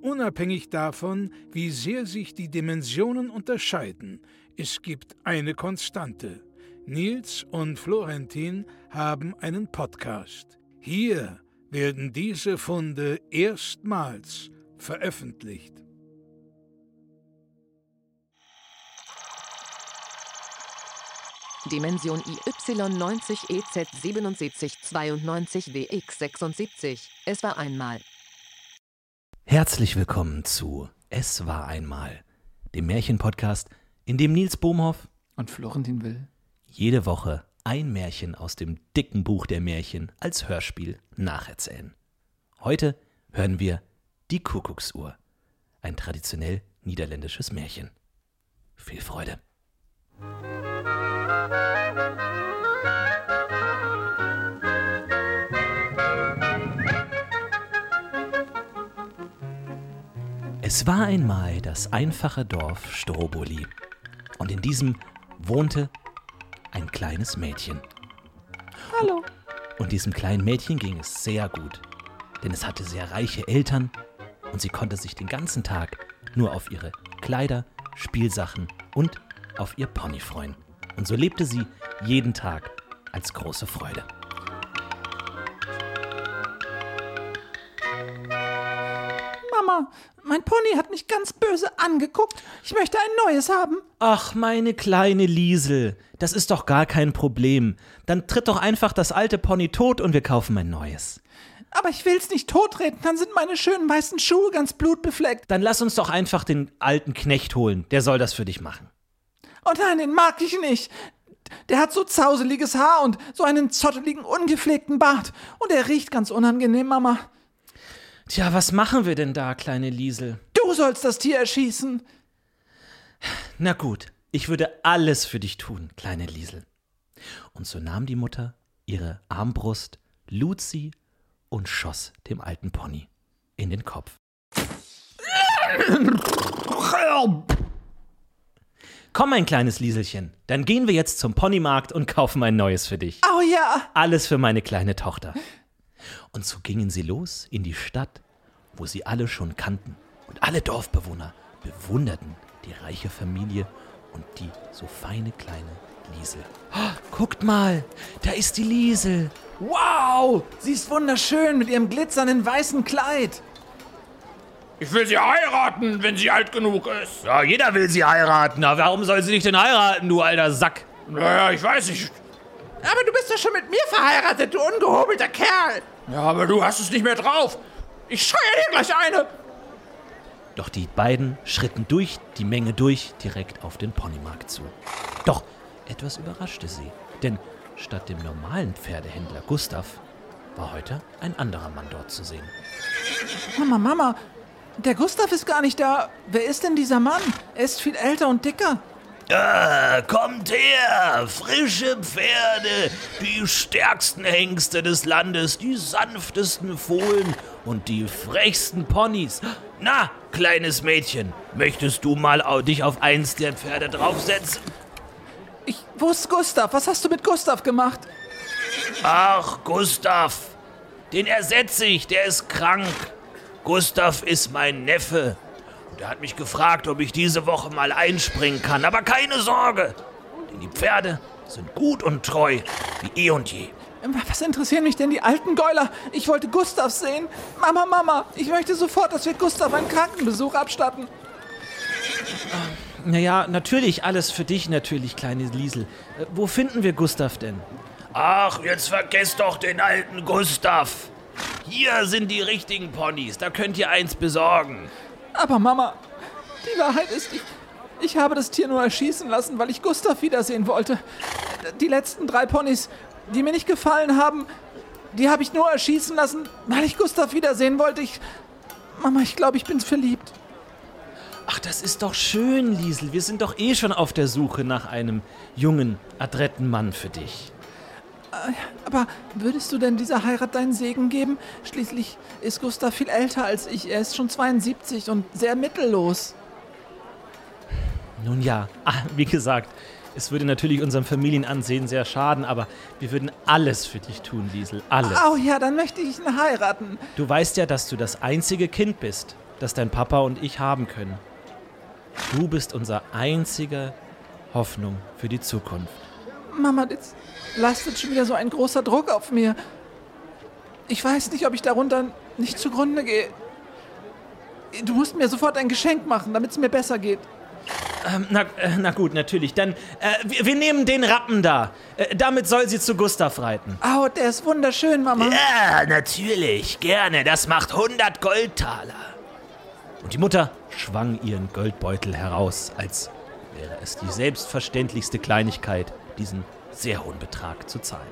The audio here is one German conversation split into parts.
Unabhängig davon, wie sehr sich die Dimensionen unterscheiden, es gibt eine Konstante. Nils und Florentin haben einen Podcast. Hier werden diese Funde erstmals veröffentlicht. Dimension IY90 EZ7792 WX76. Es war einmal. Herzlich willkommen zu Es war einmal, dem Märchenpodcast, in dem Nils Bohmhoff und Florentin Will jede Woche ein Märchen aus dem dicken Buch der Märchen als Hörspiel nacherzählen. Heute hören wir Die Kuckucksuhr, ein traditionell niederländisches Märchen. Viel Freude! Es war einmal das einfache Dorf Stroboli. Und in diesem wohnte ein kleines Mädchen. Hallo. Und diesem kleinen Mädchen ging es sehr gut, denn es hatte sehr reiche Eltern und sie konnte sich den ganzen Tag nur auf ihre Kleider, Spielsachen und auf ihr Pony freuen. Und so lebte sie jeden Tag als große Freude. Mama, mich ganz böse angeguckt. Ich möchte ein neues haben. Ach, meine kleine Liesel, das ist doch gar kein Problem. Dann tritt doch einfach das alte Pony tot und wir kaufen ein neues. Aber ich will's nicht totreden, dann sind meine schönen weißen Schuhe ganz blutbefleckt. Dann lass uns doch einfach den alten Knecht holen, der soll das für dich machen. Oh nein, den mag ich nicht. Der hat so zauseliges Haar und so einen zotteligen, ungepflegten Bart. Und er riecht ganz unangenehm, Mama. Tja, was machen wir denn da, kleine Liesel? Du sollst das Tier erschießen. Na gut, ich würde alles für dich tun, kleine Liesel. Und so nahm die Mutter ihre Armbrust, lud sie und schoss dem alten Pony in den Kopf. Komm, mein kleines Lieselchen, dann gehen wir jetzt zum Ponymarkt und kaufen ein neues für dich. Oh ja. Alles für meine kleine Tochter. Und so gingen sie los in die Stadt, wo sie alle schon kannten. Und alle Dorfbewohner bewunderten die reiche Familie und die so feine kleine Liesel. Oh, guckt mal, da ist die Liesel. Wow, sie ist wunderschön mit ihrem glitzernden weißen Kleid. Ich will sie heiraten, wenn sie alt genug ist. Ja, jeder will sie heiraten. Aber warum soll sie nicht denn heiraten, du alter Sack? Naja, ich weiß nicht. Aber du bist doch schon mit mir verheiratet, du ungehobelter Kerl. Ja, aber du hast es nicht mehr drauf. Ich scheuer dir gleich eine. Doch die beiden schritten durch die Menge durch direkt auf den Ponymarkt zu. Doch etwas überraschte sie, denn statt dem normalen Pferdehändler Gustav war heute ein anderer Mann dort zu sehen. Mama, Mama, der Gustav ist gar nicht da. Wer ist denn dieser Mann? Er ist viel älter und dicker. Ah, kommt her! Frische Pferde, die stärksten Hengste des Landes, die sanftesten Fohlen und die frechsten Ponys. Na, kleines Mädchen, möchtest du mal dich auf eins der Pferde draufsetzen? Ich, wo ist Gustav? Was hast du mit Gustav gemacht? Ach, Gustav, den ersetze ich, der ist krank. Gustav ist mein Neffe. Und er hat mich gefragt, ob ich diese Woche mal einspringen kann. Aber keine Sorge, denn die Pferde sind gut und treu, wie eh und je. Was interessieren mich denn die alten Gäuler? Ich wollte Gustav sehen. Mama, Mama, ich möchte sofort, dass wir Gustav einen Krankenbesuch abstatten. Naja, natürlich, alles für dich natürlich, kleine Liesel. Äh, wo finden wir Gustav denn? Ach, jetzt vergesst doch den alten Gustav. Hier sind die richtigen Ponys, da könnt ihr eins besorgen. Aber Mama, die Wahrheit ist, ich, ich habe das Tier nur erschießen lassen, weil ich Gustav wiedersehen wollte. Die letzten drei Ponys, die mir nicht gefallen haben, die habe ich nur erschießen lassen, weil ich Gustav wiedersehen wollte. Ich, Mama, ich glaube, ich bin verliebt. Ach, das ist doch schön, Liesel. Wir sind doch eh schon auf der Suche nach einem jungen, adretten Mann für dich. Aber würdest du denn dieser Heirat deinen Segen geben? Schließlich ist Gustav viel älter als ich. Er ist schon 72 und sehr mittellos. Nun ja, ah, wie gesagt, es würde natürlich unserem Familienansehen sehr schaden, aber wir würden alles für dich tun, Liesel. Alles. Oh ja, dann möchte ich ihn heiraten. Du weißt ja, dass du das einzige Kind bist, das dein Papa und ich haben können. Du bist unsere einzige Hoffnung für die Zukunft. Mama, jetzt lastet schon wieder so ein großer Druck auf mir. Ich weiß nicht, ob ich darunter nicht zugrunde gehe. Du musst mir sofort ein Geschenk machen, damit es mir besser geht. Ähm, na, äh, na gut, natürlich. Dann, äh, wir, wir nehmen den Rappen da. Äh, damit soll sie zu Gustav reiten. Oh, der ist wunderschön, Mama. Ja, natürlich, gerne. Das macht 100 Goldtaler. Und die Mutter schwang ihren Goldbeutel heraus, als wäre es die selbstverständlichste Kleinigkeit, diesen sehr hohen Betrag zu zahlen.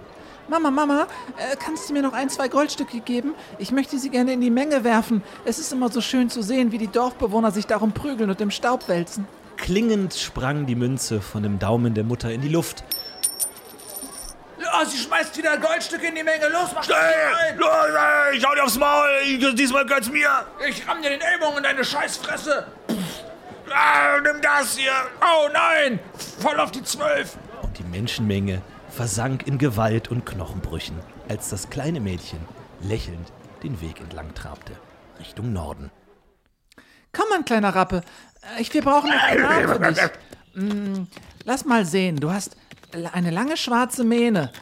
Mama, Mama, äh, kannst du mir noch ein, zwei Goldstücke geben? Ich möchte sie gerne in die Menge werfen. Es ist immer so schön zu sehen, wie die Dorfbewohner sich darum prügeln und im Staub wälzen. Klingend sprang die Münze von dem Daumen der Mutter in die Luft. Ja, sie schmeißt wieder Goldstücke in die Menge. Los, mach das Hey, rein. los, ey, ich hau dir aufs Maul. Ich- Diesmal gehört's mir. Ich ramm dir den Ellbogen in deine Scheißfresse. Ah, nimm das hier. Oh nein, voll auf die Zwölf. Und die Menschenmenge versank in Gewalt und Knochenbrüchen, als das kleine Mädchen lächelnd den Weg entlang trabte, Richtung Norden. Komm, mein kleiner Rappe. Äh, Ich, wir brauchen noch einen Namen für dich. Mm, lass mal sehen. Du hast eine lange schwarze Mähne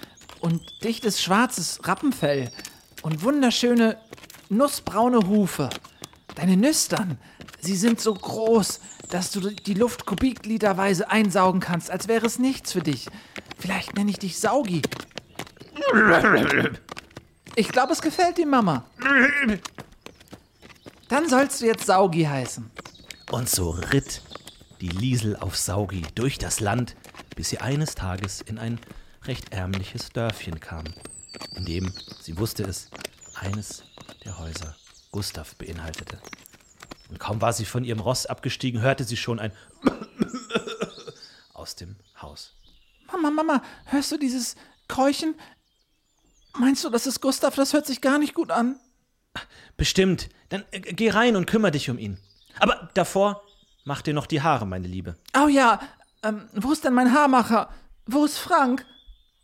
und dichtes schwarzes Rappenfell und wunderschöne nussbraune Hufe. Deine Nüstern, sie sind so groß, dass du die Luft kubikliterweise einsaugen kannst, als wäre es nichts für dich. Vielleicht nenne ich dich Saugi. Ich glaube, es gefällt dir, Mama. Dann sollst du jetzt Saugi heißen. Und so ritt die Liesel auf Saugi durch das Land, bis sie eines Tages in ein recht ärmliches Dörfchen kam, in dem, sie wusste es, eines der Häuser Gustav beinhaltete. Und kaum war sie von ihrem Ross abgestiegen, hörte sie schon ein aus dem Haus. Mama, Mama, hörst du dieses Keuchen? Meinst du, das ist Gustav? Das hört sich gar nicht gut an. Bestimmt. Dann äh, geh rein und kümmere dich um ihn. Aber davor mach dir noch die Haare, meine Liebe. Oh ja, ähm, wo ist denn mein Haarmacher? Wo ist Frank?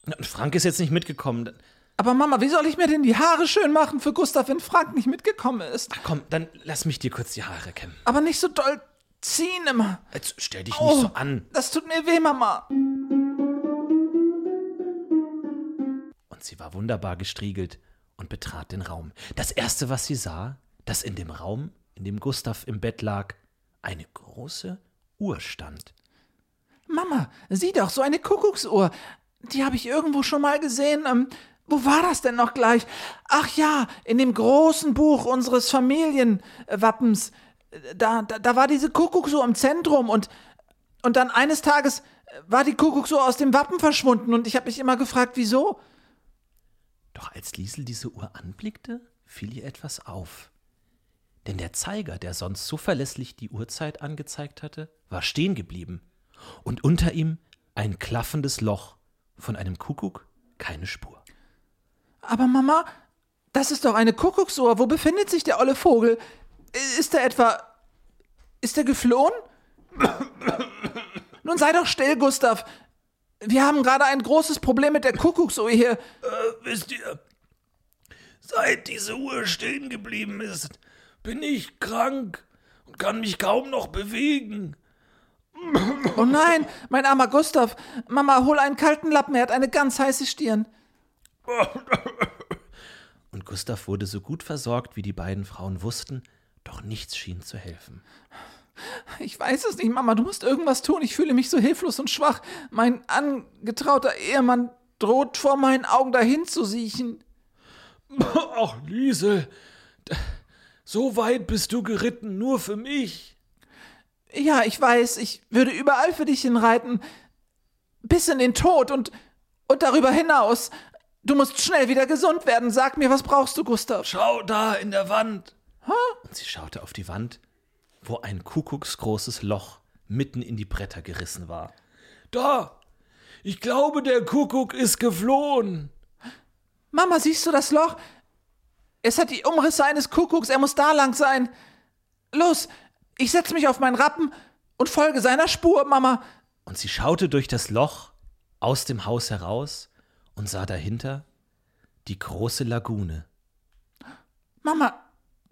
Na, Frank ist jetzt nicht mitgekommen. Aber Mama, wie soll ich mir denn die Haare schön machen für Gustav, wenn Frank nicht mitgekommen ist? Komm, dann lass mich dir kurz die Haare kämmen. Aber nicht so doll ziehen immer. Jetzt stell dich Oh, nicht so an. Das tut mir weh, Mama. Und sie war wunderbar gestriegelt und betrat den Raum. Das erste, was sie sah, dass in dem Raum, in dem Gustav im Bett lag, eine große Uhr stand. Mama, sieh doch, so eine Kuckucksuhr. Die habe ich irgendwo schon mal gesehen. Ähm, wo war das denn noch gleich? Ach ja, in dem großen Buch unseres Familienwappens. Da, da, da war diese Kuckucksuhr im Zentrum und, und dann eines Tages war die Kuckucksuhr aus dem Wappen verschwunden und ich habe mich immer gefragt, wieso? Doch als Liesel diese Uhr anblickte, fiel ihr etwas auf. Denn der Zeiger, der sonst so verlässlich die Uhrzeit angezeigt hatte, war stehen geblieben. Und unter ihm ein klaffendes Loch, von einem Kuckuck keine Spur. Aber Mama, das ist doch eine Kuckucksuhr. Wo befindet sich der olle Vogel? Ist er etwa. Ist er geflohen? Nun sei doch still, Gustav. Wir haben gerade ein großes Problem mit der Kuckucksuhr hier. Wisst ihr, seit diese Uhr stehen geblieben ist, bin ich krank und kann mich kaum noch bewegen. Oh nein, mein armer Gustav. Mama, hol einen kalten Lappen, er hat eine ganz heiße Stirn. Und Gustav wurde so gut versorgt, wie die beiden Frauen wussten, doch nichts schien zu helfen. Ich weiß es nicht, Mama, du musst irgendwas tun. Ich fühle mich so hilflos und schwach. Mein angetrauter Ehemann droht vor meinen Augen dahin zu siechen. Ach, Liesel, so weit bist du geritten, nur für mich. Ja, ich weiß, ich würde überall für dich hinreiten. Bis in den Tod und, und darüber hinaus. Du musst schnell wieder gesund werden. Sag mir, was brauchst du, Gustav? Schau da in der Wand. Und sie schaute auf die Wand, wo ein kuckucksgroßes Loch mitten in die Bretter gerissen war. Da! Ich glaube, der Kuckuck ist geflohen. Mama, siehst du das Loch? Es hat die Umrisse eines Kuckucks, er muss da lang sein. Los, ich setze mich auf meinen Rappen und folge seiner Spur, Mama. Und sie schaute durch das Loch aus dem Haus heraus und sah dahinter die große Lagune. Mama,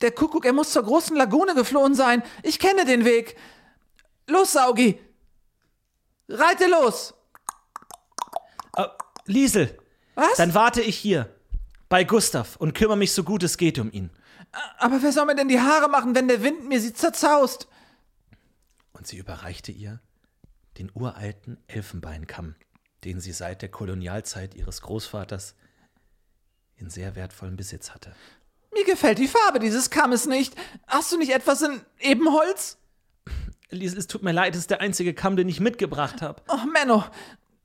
der Kuckuck, er muss zur großen Lagune geflohen sein. Ich kenne den Weg. Los, Saugi. Reite los. Äh, Liesel, Was? dann warte ich hier bei Gustav und kümmere mich so gut es geht um ihn. Aber wer soll mir denn die Haare machen, wenn der Wind mir sie zerzaust? Und sie überreichte ihr den uralten Elfenbeinkamm, den sie seit der Kolonialzeit ihres Großvaters in sehr wertvollem Besitz hatte. Mir gefällt die Farbe dieses Kammes nicht. Hast du nicht etwas in Ebenholz? Liesel, es tut mir leid, es ist der einzige Kamm, den ich mitgebracht habe. Ach, Menno.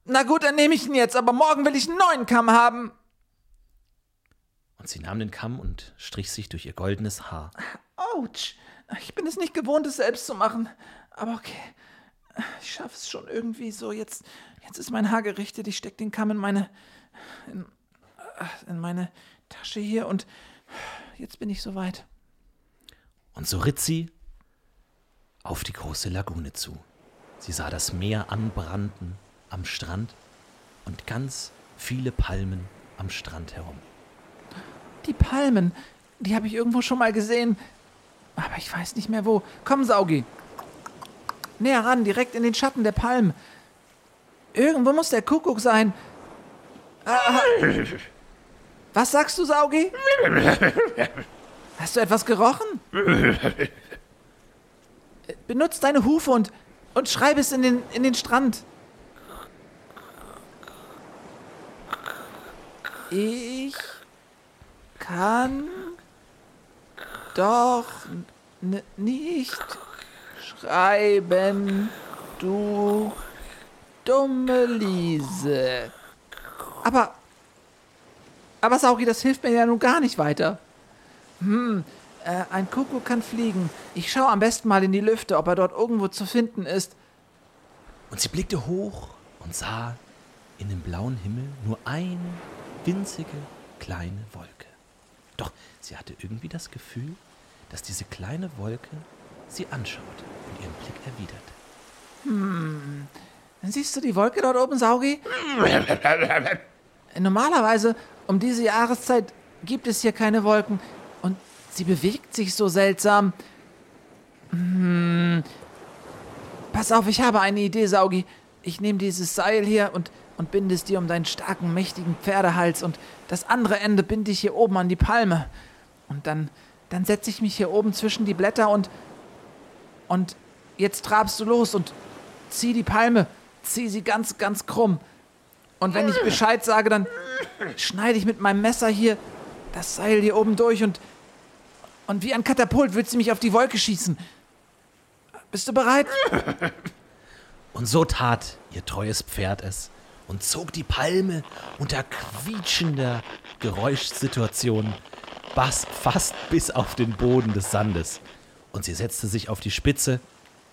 Na gut, dann nehme ich ihn jetzt, aber morgen will ich einen neuen Kamm haben. Und sie nahm den Kamm und strich sich durch ihr goldenes Haar. Autsch. Ich bin es nicht gewohnt, es selbst zu machen. Aber okay. Ich schaffe es schon irgendwie so. Jetzt, jetzt ist mein Haar gerichtet. Ich stecke den Kamm in meine. In, in meine Tasche hier und jetzt bin ich soweit. Und so ritt sie auf die große Lagune zu. Sie sah das Meer anbranden am Strand und ganz viele Palmen am Strand herum. Die Palmen, die habe ich irgendwo schon mal gesehen. Aber ich weiß nicht mehr wo. Komm, Saugi. Näher ran, direkt in den Schatten der Palmen. Irgendwo muss der Kuckuck sein. Ah, was sagst du, Saugi? Hast du etwas gerochen? Benutz deine Hufe und, und schreib es in den, in den Strand. Ich kann doch nicht schreiben, du dumme Liese. Aber, aber Sauri, das hilft mir ja nun gar nicht weiter. Hm, äh, ein Kuckuck kann fliegen. Ich schaue am besten mal in die Lüfte, ob er dort irgendwo zu finden ist. Und sie blickte hoch und sah in dem blauen Himmel nur eine winzige kleine Wolke. Doch sie hatte irgendwie das Gefühl, dass diese kleine Wolke sie anschaute und ihren Blick erwiderte. Dann siehst du die Wolke dort oben, Saugi? Normalerweise um diese Jahreszeit gibt es hier keine Wolken und sie bewegt sich so seltsam. Hm. Pass auf, ich habe eine Idee, Saugi. Ich nehme dieses Seil hier und, und binde es dir um deinen starken, mächtigen Pferdehals und das andere Ende binde ich hier oben an die Palme. Und dann, dann setze ich mich hier oben zwischen die Blätter und, und jetzt trabst du los und zieh die Palme, zieh sie ganz, ganz krumm. Und wenn ich Bescheid sage, dann schneide ich mit meinem Messer hier das Seil hier oben durch und, und wie ein Katapult wird sie mich auf die Wolke schießen. Bist du bereit? Und so tat ihr treues Pferd es und zog die Palme unter quietschender Geräuschsituation fast bis auf den Boden des Sandes. Und sie setzte sich auf die Spitze,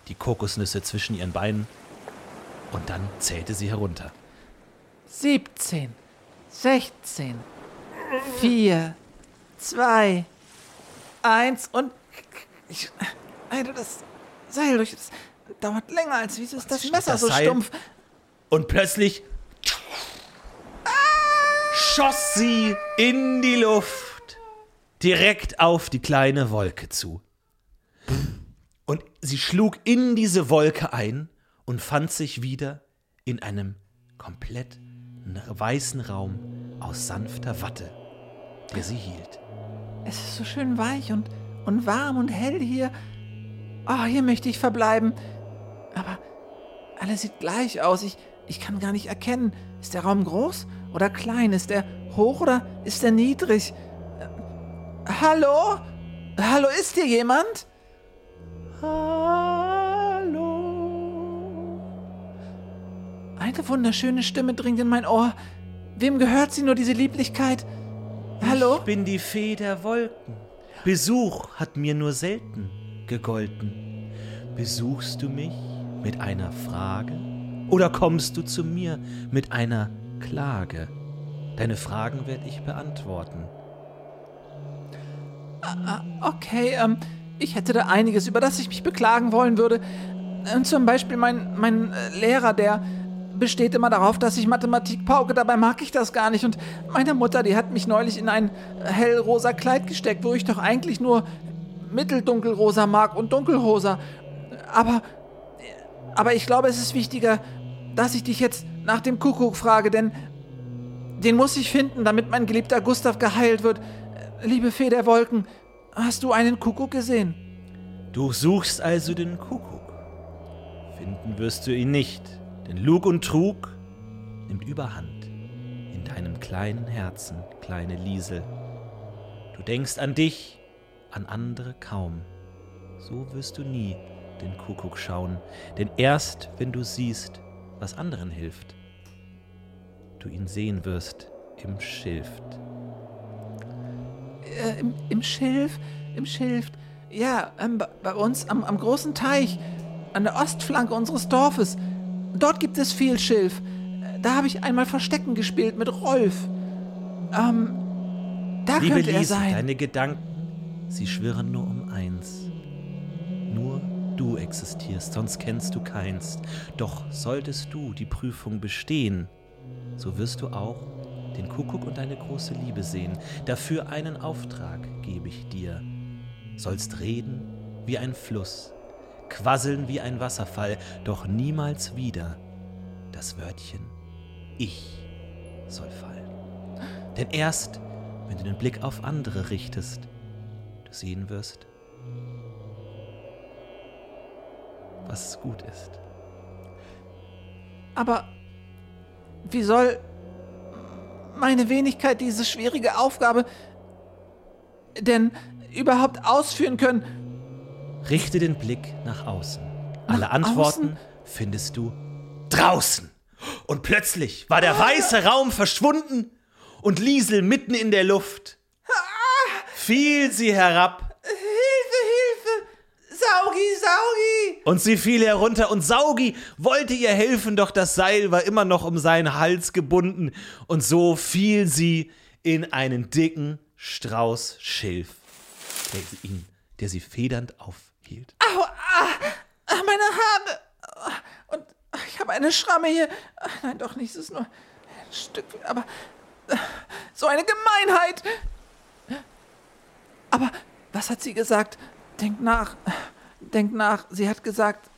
die Kokosnüsse zwischen ihren Beinen, und dann zählte sie herunter. 17, 16, 4, 2, 1 und ich halte das Seil durch. Das dauert länger als wieso ist das Messer das so Seil. stumpf? Und plötzlich schoss sie in die Luft, direkt auf die kleine Wolke zu. Und sie schlug in diese Wolke ein und fand sich wieder in einem komplett weißen Raum aus sanfter Watte, der sie hielt. Es ist so schön weich und, und warm und hell hier. Oh, hier möchte ich verbleiben. Aber alles sieht gleich aus. Ich, ich kann gar nicht erkennen. Ist der Raum groß oder klein? Ist er hoch oder ist er niedrig? Hallo? Hallo, ist hier jemand? Hallo? Eine wunderschöne Stimme dringt in mein Ohr. Wem gehört sie nur, diese Lieblichkeit? Hallo? Ich bin die Fee der Wolken. Besuch hat mir nur selten gegolten. Besuchst du mich mit einer Frage oder kommst du zu mir mit einer Klage? Deine Fragen werde ich beantworten. Okay, ähm, ich hätte da einiges, über das ich mich beklagen wollen würde. Ähm, zum Beispiel mein, mein äh, Lehrer, der besteht immer darauf, dass ich Mathematik pauke. Dabei mag ich das gar nicht. Und meine Mutter, die hat mich neulich in ein hellrosa Kleid gesteckt, wo ich doch eigentlich nur mitteldunkelrosa mag und dunkelrosa. Aber, aber ich glaube, es ist wichtiger, dass ich dich jetzt nach dem Kuckuck frage, denn den muss ich finden, damit mein geliebter Gustav geheilt wird. Liebe Fee der Wolken, hast du einen Kuckuck gesehen? Du suchst also den Kuckuck. Finden wirst du ihn nicht, denn Lug und Trug nimmt überhand in deinem kleinen Herzen, kleine Liesel. Du denkst an dich, an andere kaum. So wirst du nie den Kuckuck schauen, denn erst wenn du siehst, was anderen hilft, du ihn sehen wirst im Schilft. Äh, im, Im Schilf? Im Schilf? Ja, ähm, bei uns am, am großen Teich, an der Ostflanke unseres Dorfes. Dort gibt es viel Schilf. Da habe ich einmal Verstecken gespielt mit Rolf. Ähm, da Liebe könnte er Lise, sein. deine Gedanken, sie schwirren nur um eins. Nur du existierst, sonst kennst du keins. Doch solltest du die Prüfung bestehen, so wirst du auch den Kuckuck und deine große Liebe sehen. Dafür einen Auftrag gebe ich dir. Sollst reden wie ein Fluss, quasseln wie ein Wasserfall, doch niemals wieder das Wörtchen Ich soll fallen. Denn erst, wenn du den Blick auf andere richtest, du sehen wirst, was gut ist. Aber wie soll meine Wenigkeit diese schwierige Aufgabe denn überhaupt ausführen können? Richte den Blick nach außen. Alle Nach Antworten außen? findest du draußen. Und plötzlich war der weiße Raum verschwunden und Liesel mitten in der Luft. Fiel sie herab Hilfe, Hilfe! Saugi, Saugi! Und sie fiel herunter und Saugi wollte ihr helfen, doch das Seil war immer noch um seinen Hals gebunden und so fiel sie in einen dicken Strauß Schilf, der sie, ihn, der sie federnd aufhielt. Au, ah, meine Haare! Und ich habe eine Schramme hier. Nein, doch nicht, es ist nur ein Stück, aber so eine Gemeinheit! Aber was hat sie gesagt? Denk nach, denk nach. Sie hat gesagt,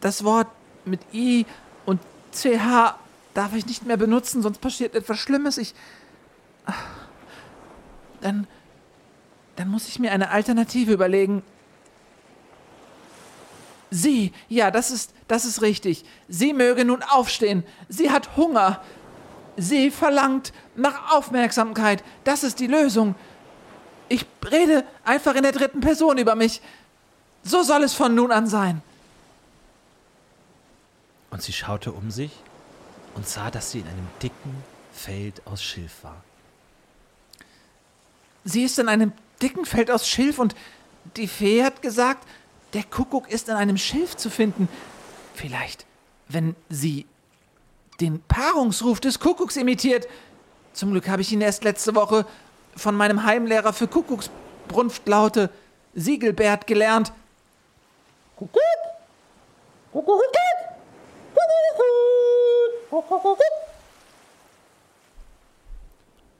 das Wort mit I und CH darf ich nicht mehr benutzen, sonst passiert etwas Schlimmes. Ich. Dann. Dann muss ich mir eine Alternative überlegen. Sie, ja, das ist, das ist richtig. Sie möge nun aufstehen. Sie hat Hunger. Sie verlangt nach Aufmerksamkeit. Das ist die Lösung. Ich rede einfach in der dritten Person über mich. So soll es von nun an sein. Und sie schaute um sich und sah, dass sie in einem dicken Feld aus Schilf war. Sie ist in einem dicken Feld aus Schilf und die Fee hat gesagt, der Kuckuck ist in einem Schilf zu finden. Vielleicht, wenn sie den Paarungsruf des Kuckucks imitiert. Zum Glück habe ich ihn erst letzte Woche von meinem Heimlehrer für Kuckucksbrunftlaute Siegelbert gelernt. Kuckuck, Kuckuck, Kuckuck.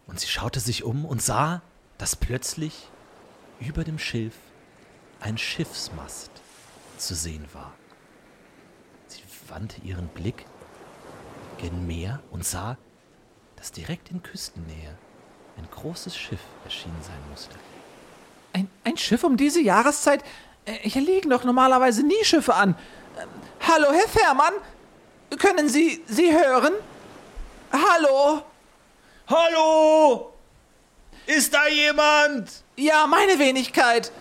Und sie schaute sich um und sah, dass plötzlich über dem Schilf ein Schiffsmast zu sehen war. Sie wandte ihren Blick gen Meer und sah, dass direkt in Küstennähe ein großes Schiff erschienen sein musste. Ein, ein Schiff um diese Jahreszeit? Äh, Hier liegen doch normalerweise nie Schiffe an. Ähm, hallo, Herr Fährmann? Können Sie sie hören? Hallo? Hallo! Ist da jemand? Ja, meine Wenigkeit.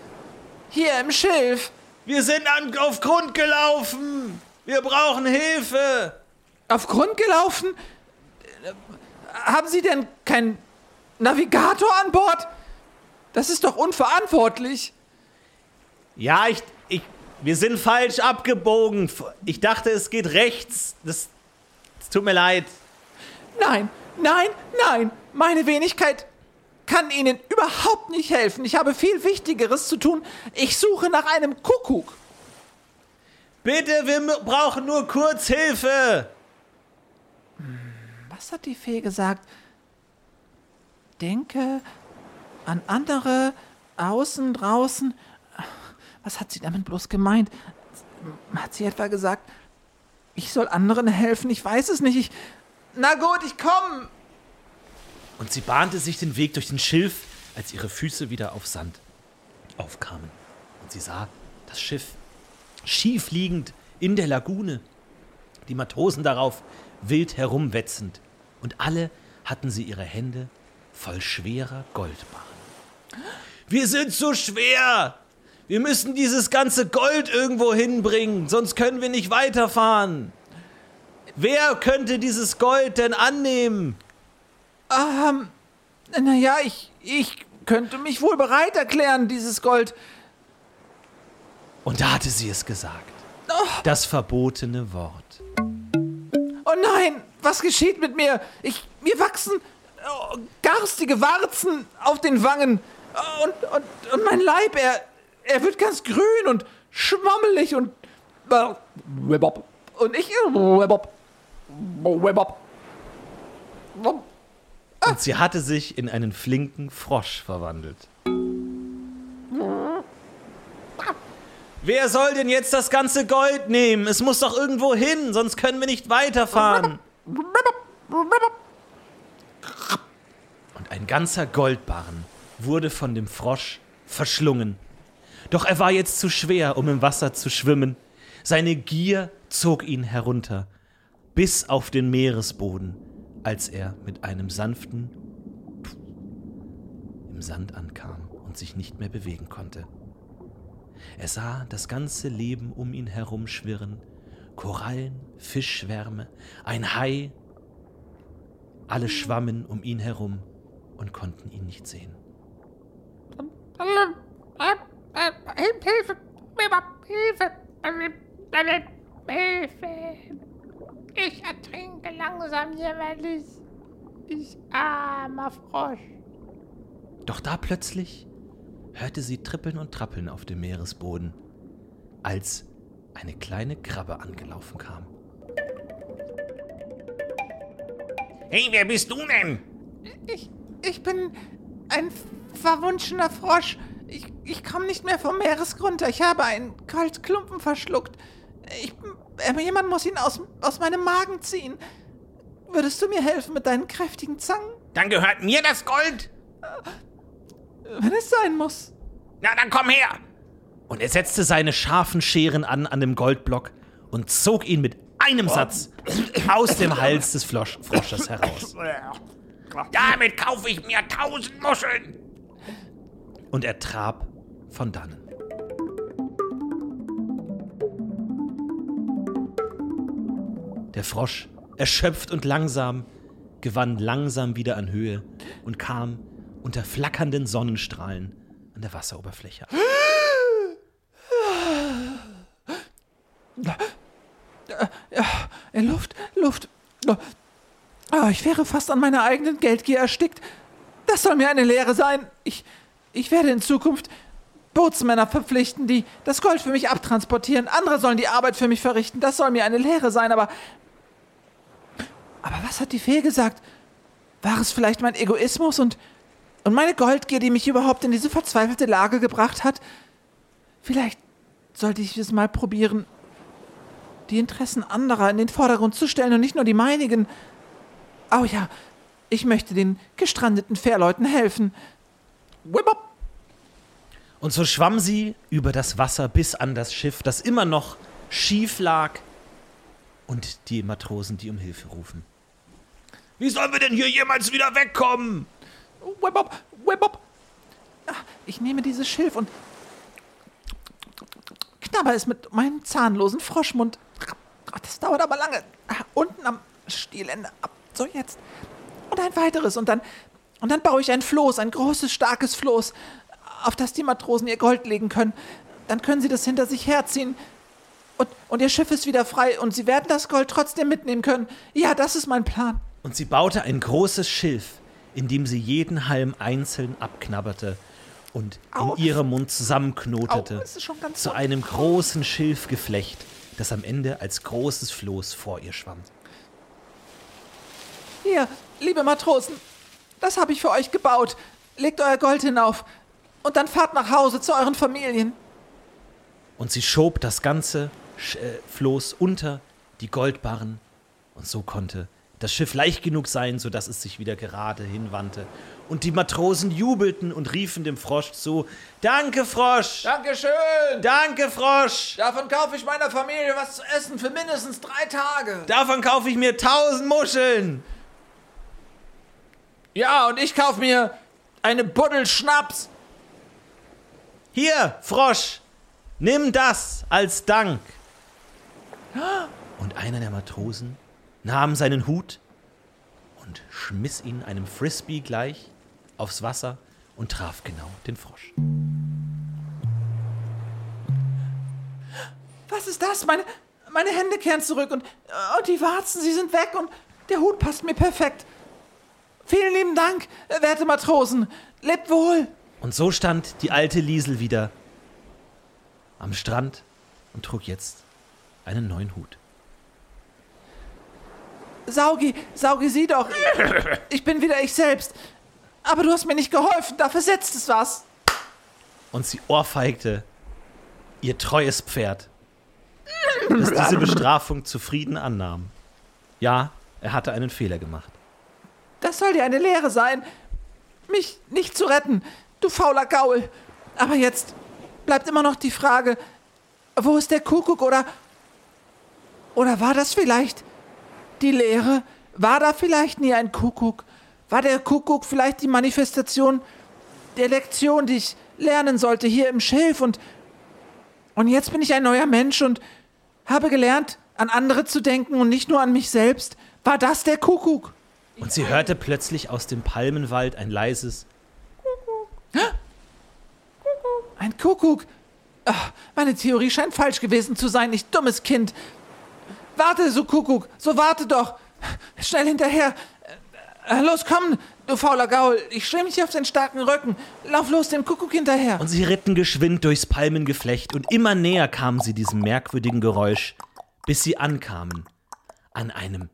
Hier im Schilf. Wir sind an, auf Grund gelaufen. Wir brauchen Hilfe. Auf Grund gelaufen? Äh, Haben Sie denn keinen Navigator an Bord? Das ist doch unverantwortlich. Ja, ich, ich Wir sind falsch abgebogen. Ich dachte, es geht rechts. Das, das tut mir leid. Nein, nein, nein. Meine Wenigkeit kann Ihnen überhaupt nicht helfen. Ich habe viel Wichtigeres zu tun. Ich suche nach einem Kuckuck. Bitte, wir brauchen nur kurz Hilfe. Was hat die Fee gesagt? Denke an andere, außen, draußen. Was hat sie damit bloß gemeint? Hat sie etwa gesagt, ich soll anderen helfen? Ich weiß es nicht. Ich, na gut, ich komme. Und sie bahnte sich den Weg durch den Schilf, als ihre Füße wieder auf Sand aufkamen. Und sie sah das Schiff schief liegend in der Lagune, die Matrosen darauf wild herumwetzend, und alle hatten sie ihre Hände voll schwerer Goldbarren. Wir sind zu schwer! Wir müssen dieses ganze Gold irgendwo hinbringen, sonst können wir nicht weiterfahren. Wer könnte dieses Gold denn annehmen? Ähm, naja, ich, ich könnte mich wohl bereit erklären, dieses Gold. Und da hatte sie es gesagt. Das verbotene Wort. Oh nein, was geschieht mit mir? Ich, mir wachsen oh, garstige Warzen auf den Wangen. Oh, Und, und, und mein Leib, er, er wird ganz grün und schwammelig und. äh, Webop. Und ich. Webop. Webop. Und sie hatte sich in einen flinken Frosch verwandelt. Wer soll denn jetzt das ganze Gold nehmen? Es muss doch irgendwo hin, sonst können wir nicht weiterfahren. Und ein ganzer Goldbarren wurde von dem Frosch verschlungen. Doch er war jetzt zu schwer, um im Wasser zu schwimmen. Seine Gier zog ihn herunter, bis auf den Meeresboden, als er mit einem sanften Puh im Sand ankam und sich nicht mehr bewegen konnte. Er sah das ganze Leben um ihn herum schwirren, Korallen, Fischschwärme, ein Hai, alle schwammen um ihn herum und konnten ihn nicht sehen. Hilfe! Hilfe! Hilfe! Ich ertrinke langsam jämmerlich. Ich armer Frosch. Doch da plötzlich hörte sie Trippeln und Trappeln auf dem Meeresboden, als eine kleine Krabbe angelaufen kam. Hey, wer bist du denn? Ich, ich bin ein verwunschener Frosch. Ich, ich komme nicht mehr vom Meeresgrund. Ich habe einen Goldklumpen verschluckt. Ich, äh, jemand muss ihn aus, aus meinem Magen ziehen. Würdest du mir helfen mit deinen kräftigen Zangen? Dann gehört mir das Gold. Wenn es sein muss. Na, dann komm her. Und er setzte seine scharfen Scheren an an dem Goldblock und zog ihn mit einem Satz aus dem Hals des Frosches heraus. Damit kaufe ich mir tausend Muscheln. Und er trab von dannen. Der Frosch, erschöpft und langsam, gewann langsam wieder an Höhe und kam unter flackernden Sonnenstrahlen an der Wasseroberfläche. Äh, Luft, Luft. Ah, ich wäre fast an meiner eigenen Geldgier erstickt. Das soll mir eine Lehre sein. Ich, ich werde in Zukunft Bootsmänner verpflichten, die das Gold für mich abtransportieren. Andere sollen die Arbeit für mich verrichten. Das soll mir eine Lehre sein, aber. Aber was hat die Fee gesagt? War es vielleicht mein Egoismus und, und meine Goldgier, die mich überhaupt in diese verzweifelte Lage gebracht hat? Vielleicht sollte ich es mal probieren, die Interessen anderer in den Vordergrund zu stellen und nicht nur die meinigen. Oh ja, ich möchte den gestrandeten Fährleuten helfen. Und so schwamm sie über das Wasser bis an das Schiff, das immer noch schief lag, und die Matrosen, die um Hilfe rufen. Wie sollen wir denn hier jemals wieder wegkommen? Whip-up. Whip-up. Ah, Ich nehme dieses Schilf und knabber es mit meinem zahnlosen Froschmund. Das dauert aber lange. Ah, Unten am Stielende ab. So jetzt. Und ein weiteres. Und dann, und dann baue ich ein Floß, ein großes, starkes Floß, auf das die Matrosen ihr Gold legen können. dann können Sie das hinter sich herziehen. Und, und Ihr Schiff ist wieder frei und Sie werden das Gold trotzdem mitnehmen können. Ja, das ist mein Plan. Und sie baute ein großes Schilf, in dem sie jeden Halm einzeln abknabberte und Au. in ihrem Mund zusammenknotete Au, es ist schon ganz zu einem großen Schilfgeflecht, das am Ende als großes Floß vor ihr schwamm. Hier, liebe Matrosen, das habe ich für euch gebaut. Legt euer Gold hinauf und dann fahrt nach Hause zu euren Familien. Und sie schob das ganze Sch äh, Floß unter die Goldbarren und so konnte das Schiff leicht genug sein, sodass es sich wieder gerade hinwandte. Und die Matrosen jubelten und riefen dem Frosch zu: Danke, Frosch! Dankeschön. Danke, Frosch! Davon kaufe ich meiner Familie was zu essen für mindestens drei Tage. Davon kaufe ich mir tausend Muscheln! Ja, und ich kaufe mir eine Buddel Schnaps. Hier, Frosch, nimm das als Dank. Und einer der Matrosen nahm seinen Hut und schmiss ihn einem Frisbee gleich aufs Wasser und traf genau den Frosch. Was ist das? Meine, meine Hände kehren zurück und, und die Warzen, sie sind weg und der Hut passt mir perfekt. Vielen lieben Dank, werte Matrosen. Lebt wohl. Und so stand die alte Liesel wieder am Strand und trug jetzt einen neuen Hut. Saugi, Saugi, sieh doch. Ich bin wieder ich selbst. Aber du hast mir nicht geholfen, da versetzt es was. Und sie ohrfeigte ihr treues Pferd, das diese Bestrafung zufrieden annahm. Ja, er hatte einen Fehler gemacht. Das soll dir eine Lehre sein, mich nicht zu retten, du fauler Gaul. Aber jetzt bleibt immer noch die Frage, wo ist der Kuckuck oder... Oder war das vielleicht die Lehre? War da vielleicht nie ein Kuckuck? War der Kuckuck vielleicht die Manifestation der Lektion, die ich lernen sollte hier im Schilf? Und, und jetzt bin ich ein neuer Mensch und habe gelernt, an andere zu denken und nicht nur an mich selbst. War das der Kuckuck? Und sie hörte plötzlich aus dem Palmenwald ein leises Ein Kuckuck. Ach, meine Theorie scheint falsch gewesen zu sein, ich dummes Kind. Warte, so Kuckuck, so warte doch. Schnell hinterher. Äh, Los, komm, du fauler Gaul. Ich schwimme dich auf den starken Rücken. Lauf los dem Kuckuck hinterher. Und sie ritten geschwind durchs Palmengeflecht und immer näher kamen sie diesem merkwürdigen Geräusch, bis sie ankamen an einem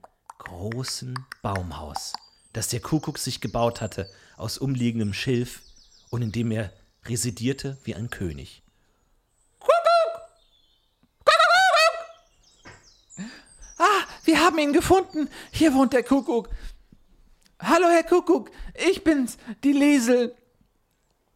großen Baumhaus, das der Kuckuck sich gebaut hatte aus umliegendem Schilf und in dem er residierte wie ein König. Ah, wir haben ihn gefunden. Hier wohnt der Kuckuck. Hallo, Herr Kuckuck. Ich bin's, die Liesel.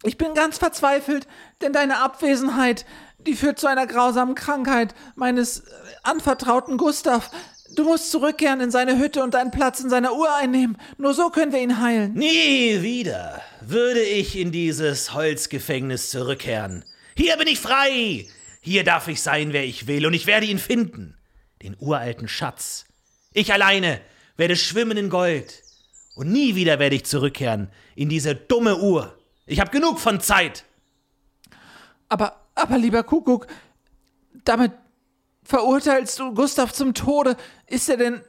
Ich bin ganz verzweifelt, denn deine Abwesenheit, die führt zu einer grausamen Krankheit meines äh, anvertrauten Gustav. Du musst zurückkehren in seine Hütte und deinen Platz in seiner Uhr einnehmen. Nur so können wir ihn heilen. Nie wieder würde ich in dieses Holzgefängnis zurückkehren. Hier bin ich frei. Hier darf ich sein, wer ich will, und ich werde ihn finden. Den uralten Schatz. Ich alleine werde schwimmen in Gold. Und nie wieder werde ich zurückkehren in diese dumme Uhr. Ich habe genug von Zeit. Aber, aber lieber Kuckuck, damit verurteilst du Gustav zum Tode. Ist er denn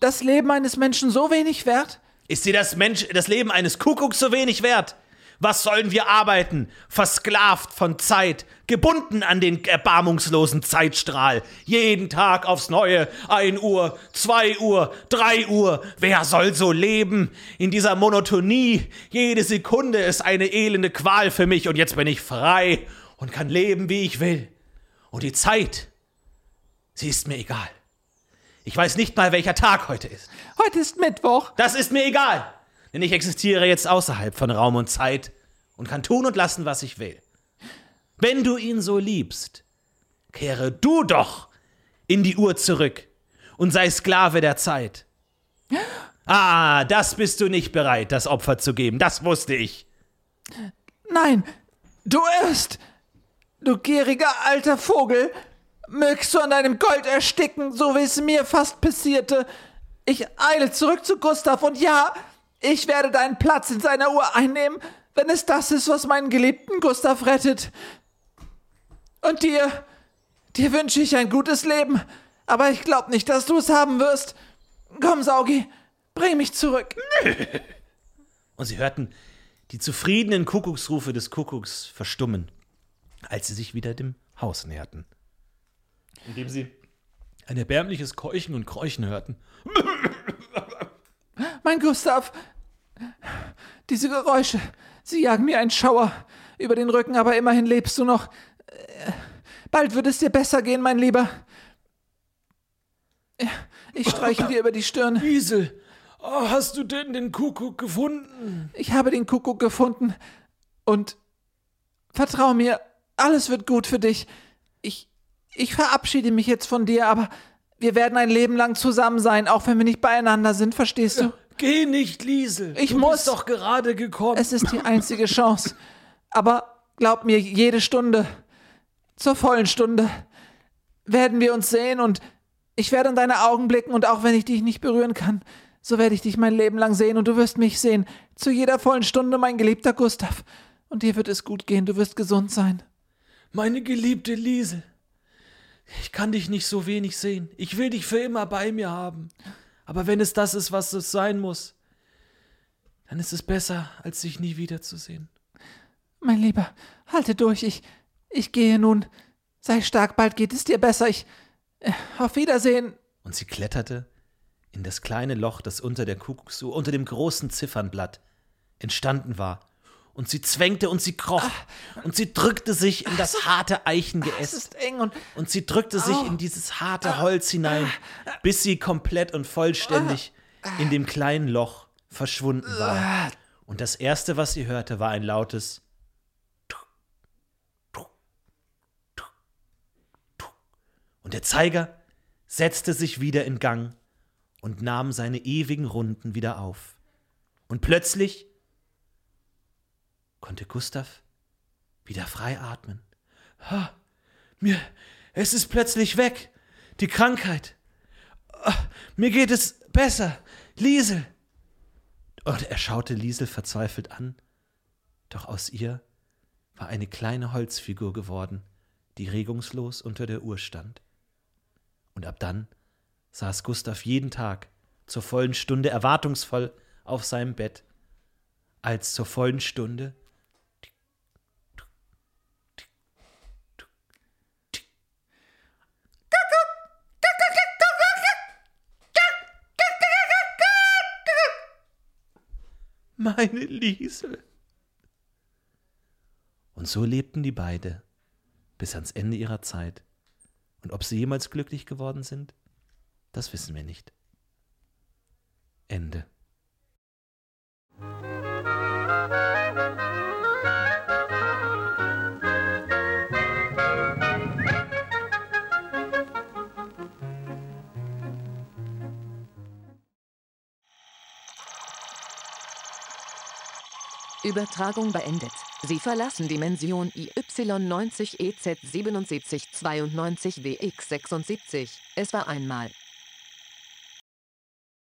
das Leben eines Menschen so wenig wert? Ist dir das, Mensch, das Leben eines Kuckucks so wenig wert? Was sollen wir arbeiten? Versklavt von Zeit, gebunden an den erbarmungslosen Zeitstrahl. Jeden Tag aufs Neue. Ein Uhr, zwei Uhr, drei Uhr. Wer soll so leben? In dieser Monotonie. Jede Sekunde ist eine elende Qual für mich und jetzt bin ich frei und kann leben, wie ich will. Und die Zeit, sie ist mir egal. Ich weiß nicht mal, welcher Tag heute ist. Heute ist Mittwoch. Das ist mir egal, denn ich existiere jetzt außerhalb von Raum und Zeit und kann tun und lassen, was ich will. Wenn du ihn so liebst, kehre du doch in die Uhr zurück und sei Sklave der Zeit. Ah, das bist du nicht bereit, das Opfer zu geben, das wusste ich. Nein, du irrst. Du gieriger alter Vogel. Mögst du an deinem Gold ersticken, so wie es mir fast passierte. Ich eile zurück zu Gustav und ja, ich werde deinen Platz in seiner Uhr einnehmen, wenn es das ist, was meinen geliebten Gustav rettet. Und dir, dir wünsche ich ein gutes Leben, aber ich glaube nicht, dass du es haben wirst. Komm, Saugi, bring mich zurück. Und sie hörten die zufriedenen Kuckucksrufe des Kuckucks verstummen, als sie sich wieder dem Haus näherten. Indem sie ein erbärmliches Keuchen und Kräuchen hörten. Mein Gustav, diese Geräusche, sie jagen mir einen Schauer über den Rücken, aber immerhin lebst du noch. Äh, Bald wird es dir besser gehen, mein Lieber. Ich streiche dir über die Stirn. Liesel, oh, hast du denn den Kuckuck gefunden? Ich habe den Kuckuck gefunden und vertrau mir, alles wird gut für dich. Ich, ich verabschiede mich jetzt von dir, aber wir werden ein Leben lang zusammen sein, auch wenn wir nicht beieinander sind, verstehst du? Geh nicht, Liesel. Ich du muss. bist doch gerade gekommen. Es ist die einzige Chance. Aber glaub mir, jede Stunde, zur vollen Stunde, werden wir uns sehen und ich werde in deine Augen blicken und auch wenn ich dich nicht berühren kann, so werde ich dich mein Leben lang sehen und du wirst mich sehen. Zu jeder vollen Stunde, mein geliebter Gustav. Und dir wird es gut gehen, du wirst gesund sein. Meine geliebte Liesel. Ich kann dich nicht so wenig sehen. Ich will dich für immer bei mir haben. Aber wenn es das ist, was es sein muss, dann ist es besser, als dich nie wiederzusehen. Mein Lieber, halte durch, ich, ich gehe nun. Sei stark, bald geht es dir besser. Ich. Äh, auf Wiedersehen. Und sie kletterte in das kleine Loch, das unter der Kuckucksuhr, unter dem großen Ziffernblatt entstanden war. Und sie zwängte und sie kroch. Und sie drückte sich in das harte Es Eichengeäst ist eng und und sie drückte sich in dieses harte Holz hinein, bis sie komplett und vollständig in dem kleinen Loch verschwunden war. Und das erste, was sie hörte, war ein lautes Und der Zeiger setzte sich wieder in Gang und nahm seine ewigen Runden wieder auf. Und plötzlich konnte Gustav wieder frei atmen. Ha, mir, es ist plötzlich weg. Die Krankheit. Ah, Mir geht es besser. Liesel. Und er schaute Liesel verzweifelt an, doch aus ihr war eine kleine Holzfigur geworden, die regungslos unter der Uhr stand. Und ab dann saß Gustav jeden Tag zur vollen Stunde erwartungsvoll auf seinem Bett, als zur vollen Stunde meine Liesel. Und so lebten die beide bis ans Ende ihrer Zeit. Und ob sie jemals glücklich geworden sind, das wissen wir nicht. Ende. Übertragung beendet. Sie verlassen Dimension IY90EZ7792WX76. Es war einmal